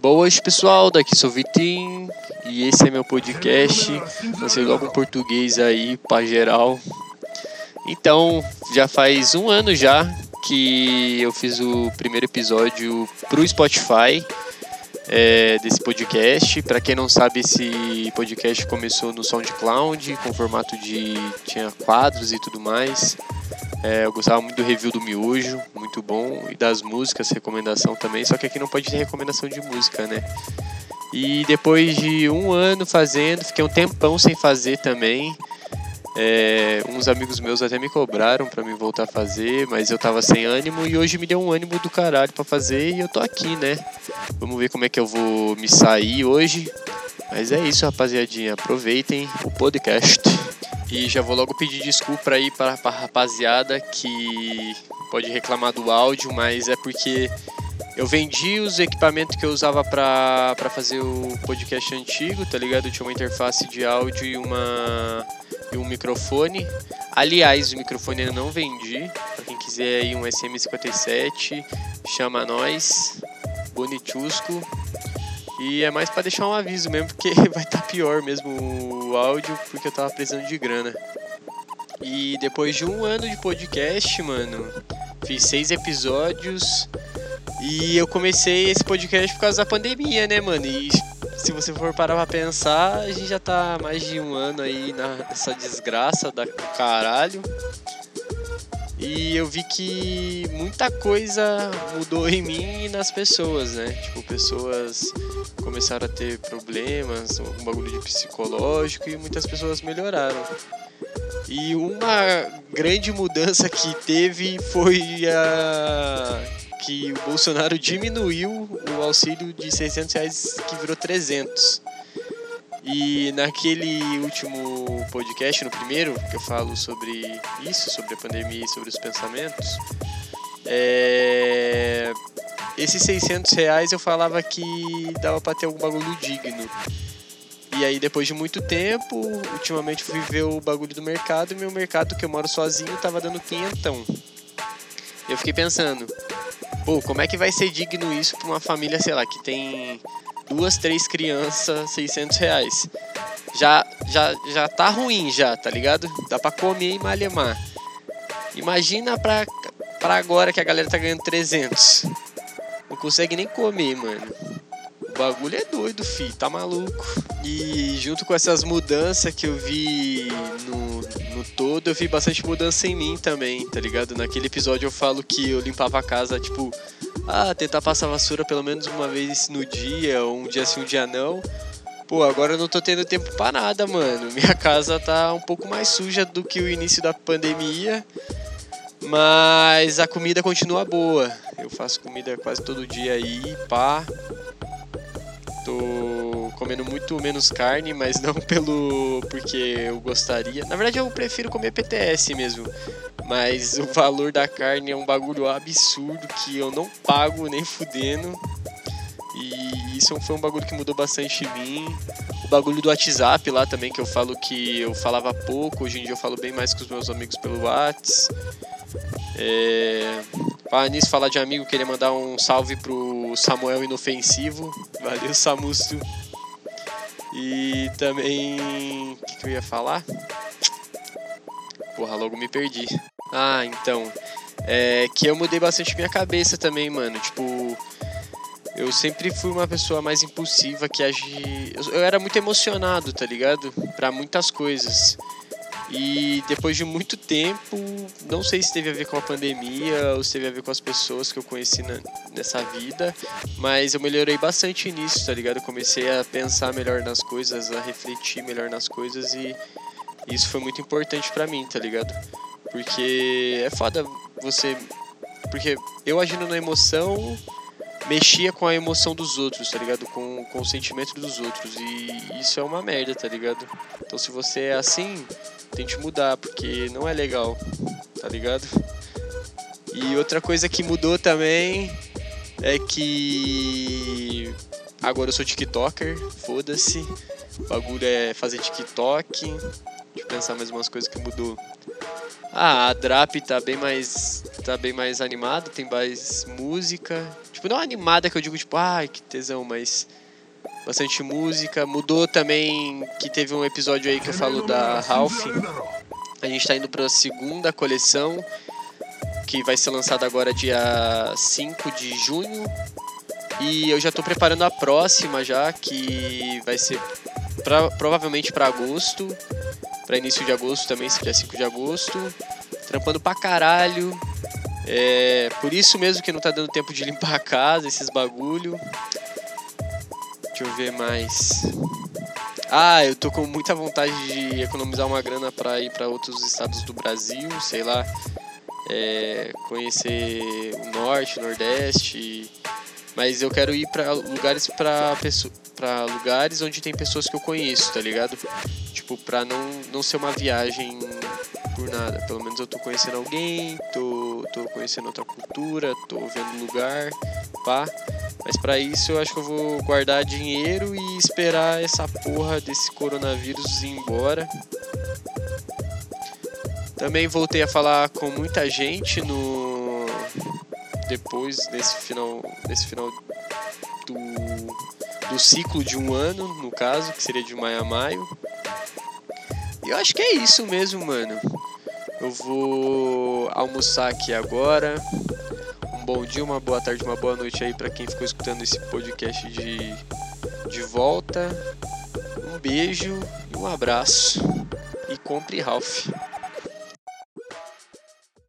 Boas pessoal, daqui sou o Vitinho e esse é meu podcast. Lancei logo um português aí pra geral. Então, já faz um ano já que eu fiz o primeiro episódio pro Spotify é, desse podcast. Para quem não sabe, esse podcast começou no SoundCloud com formato de tinha quadros e tudo mais. É, eu gostava muito do review do Miojo, muito bom, e das músicas, recomendação também, só que aqui não pode ter recomendação de música, né? E depois de um ano fazendo, fiquei um tempão sem fazer também. É, uns amigos meus até me cobraram para me voltar a fazer, mas eu tava sem ânimo e hoje me deu um ânimo do caralho para fazer e eu tô aqui, né? Vamos ver como é que eu vou me sair hoje. Mas é isso, rapaziadinha. Aproveitem o podcast. E já vou logo pedir desculpa aí para a rapaziada que pode reclamar do áudio, mas é porque eu vendi os equipamentos que eu usava para fazer o podcast antigo, tá ligado? Tinha uma interface de áudio e, uma, e um microfone. Aliás, o microfone eu não vendi. Para quem quiser aí um SM57, chama nós. Bonitusco. E é mais para deixar um aviso mesmo, porque vai estar tá pior mesmo o áudio, porque eu tava precisando de grana. E depois de um ano de podcast, mano, fiz seis episódios. E eu comecei esse podcast por causa da pandemia, né, mano? E se você for parar pra pensar, a gente já tá mais de um ano aí nessa desgraça da caralho. E eu vi que muita coisa mudou em mim e nas pessoas, né? Tipo, pessoas começaram a ter problemas, um bagulho de psicológico e muitas pessoas melhoraram. E uma grande mudança que teve foi a que o Bolsonaro diminuiu o auxílio de 600 reais que virou 300. E naquele último podcast, no primeiro, que eu falo sobre isso, sobre a pandemia e sobre os pensamentos, é... esses 600 reais eu falava que dava para ter algum bagulho digno. E aí, depois de muito tempo, ultimamente fui ver o bagulho do mercado e meu mercado, que eu moro sozinho, tava dando quinhentão. Eu fiquei pensando, pô, como é que vai ser digno isso pra uma família, sei lá, que tem duas, três crianças, 600 reais. Já, já, já tá ruim já, tá ligado? Dá pra comer e malemar. Imagina pra, pra agora que a galera tá ganhando 300. Não consegue nem comer, mano. O bagulho é doido, fi, tá maluco. E junto com essas mudanças que eu vi no, no todo, eu vi bastante mudança em mim também, tá ligado? Naquele episódio eu falo que eu limpava a casa, tipo, ah, tentar passar vassoura pelo menos uma vez no dia, ou um dia sim, um dia não. Pô, agora eu não tô tendo tempo para nada, mano. Minha casa tá um pouco mais suja do que o início da pandemia, mas a comida continua boa. Eu faço comida quase todo dia aí, pá. Tô comendo muito menos carne, mas não pelo porque eu gostaria. Na verdade, eu prefiro comer PTS mesmo. Mas o valor da carne é um bagulho absurdo que eu não pago nem fudendo. E isso foi um bagulho que mudou bastante em mim. O bagulho do WhatsApp lá também, que eu falo que eu falava pouco, hoje em dia eu falo bem mais com os meus amigos pelo WhatsApp. É... Falar nisso, falar de amigo, queria mandar um salve pro Samuel Inofensivo. Valeu, Samusto. E também. O que, que eu ia falar? Porra, logo me perdi. Ah, então. É que eu mudei bastante minha cabeça também, mano. Tipo, eu sempre fui uma pessoa mais impulsiva que agi. Eu era muito emocionado, tá ligado? Para muitas coisas. E depois de muito tempo, não sei se teve a ver com a pandemia ou se teve a ver com as pessoas que eu conheci na, nessa vida, mas eu melhorei bastante nisso, tá ligado? Eu comecei a pensar melhor nas coisas, a refletir melhor nas coisas e isso foi muito importante para mim, tá ligado? Porque é foda você. Porque eu agindo na emoção mexia com a emoção dos outros, tá ligado? Com, com o sentimento dos outros. E isso é uma merda, tá ligado? Então se você é assim, tente mudar, porque não é legal, tá ligado? E outra coisa que mudou também é que agora eu sou TikToker, foda-se. O bagulho é fazer TikTok. Eu pensar mais umas coisas que mudou. Ah, a Drap tá bem mais tá bem mais animada, tem mais música. Tipo, não animada que eu digo, tipo, ai, que tesão, mas bastante música. Mudou também que teve um episódio aí que eu falo da Ralph. A gente tá indo pra segunda coleção, que vai ser lançada agora dia 5 de junho. E eu já tô preparando a próxima já, que vai ser pra, provavelmente para agosto, para início de agosto também, dia 5 de agosto. Trampando pra caralho. É, por isso mesmo que não tá dando tempo de limpar a casa, esses bagulho. Deixa eu ver mais. Ah, eu tô com muita vontade de economizar uma grana para ir para outros estados do Brasil, sei lá, é, conhecer o norte, o nordeste, mas eu quero ir para lugares para lugares onde tem pessoas que eu conheço, tá ligado? Tipo, pra não, não ser uma viagem por nada. Pelo menos eu tô conhecendo alguém, tô, tô conhecendo outra cultura, tô vendo lugar, pá. Mas para isso eu acho que eu vou guardar dinheiro e esperar essa porra desse coronavírus ir embora. Também voltei a falar com muita gente no depois desse final, desse final do do ciclo de um ano, no caso, que seria de maio a maio. Eu acho que é isso mesmo, mano. Eu vou almoçar aqui agora. Um bom dia, uma boa tarde, uma boa noite aí para quem ficou escutando esse podcast de, de volta. Um beijo um abraço. E compre Ralph.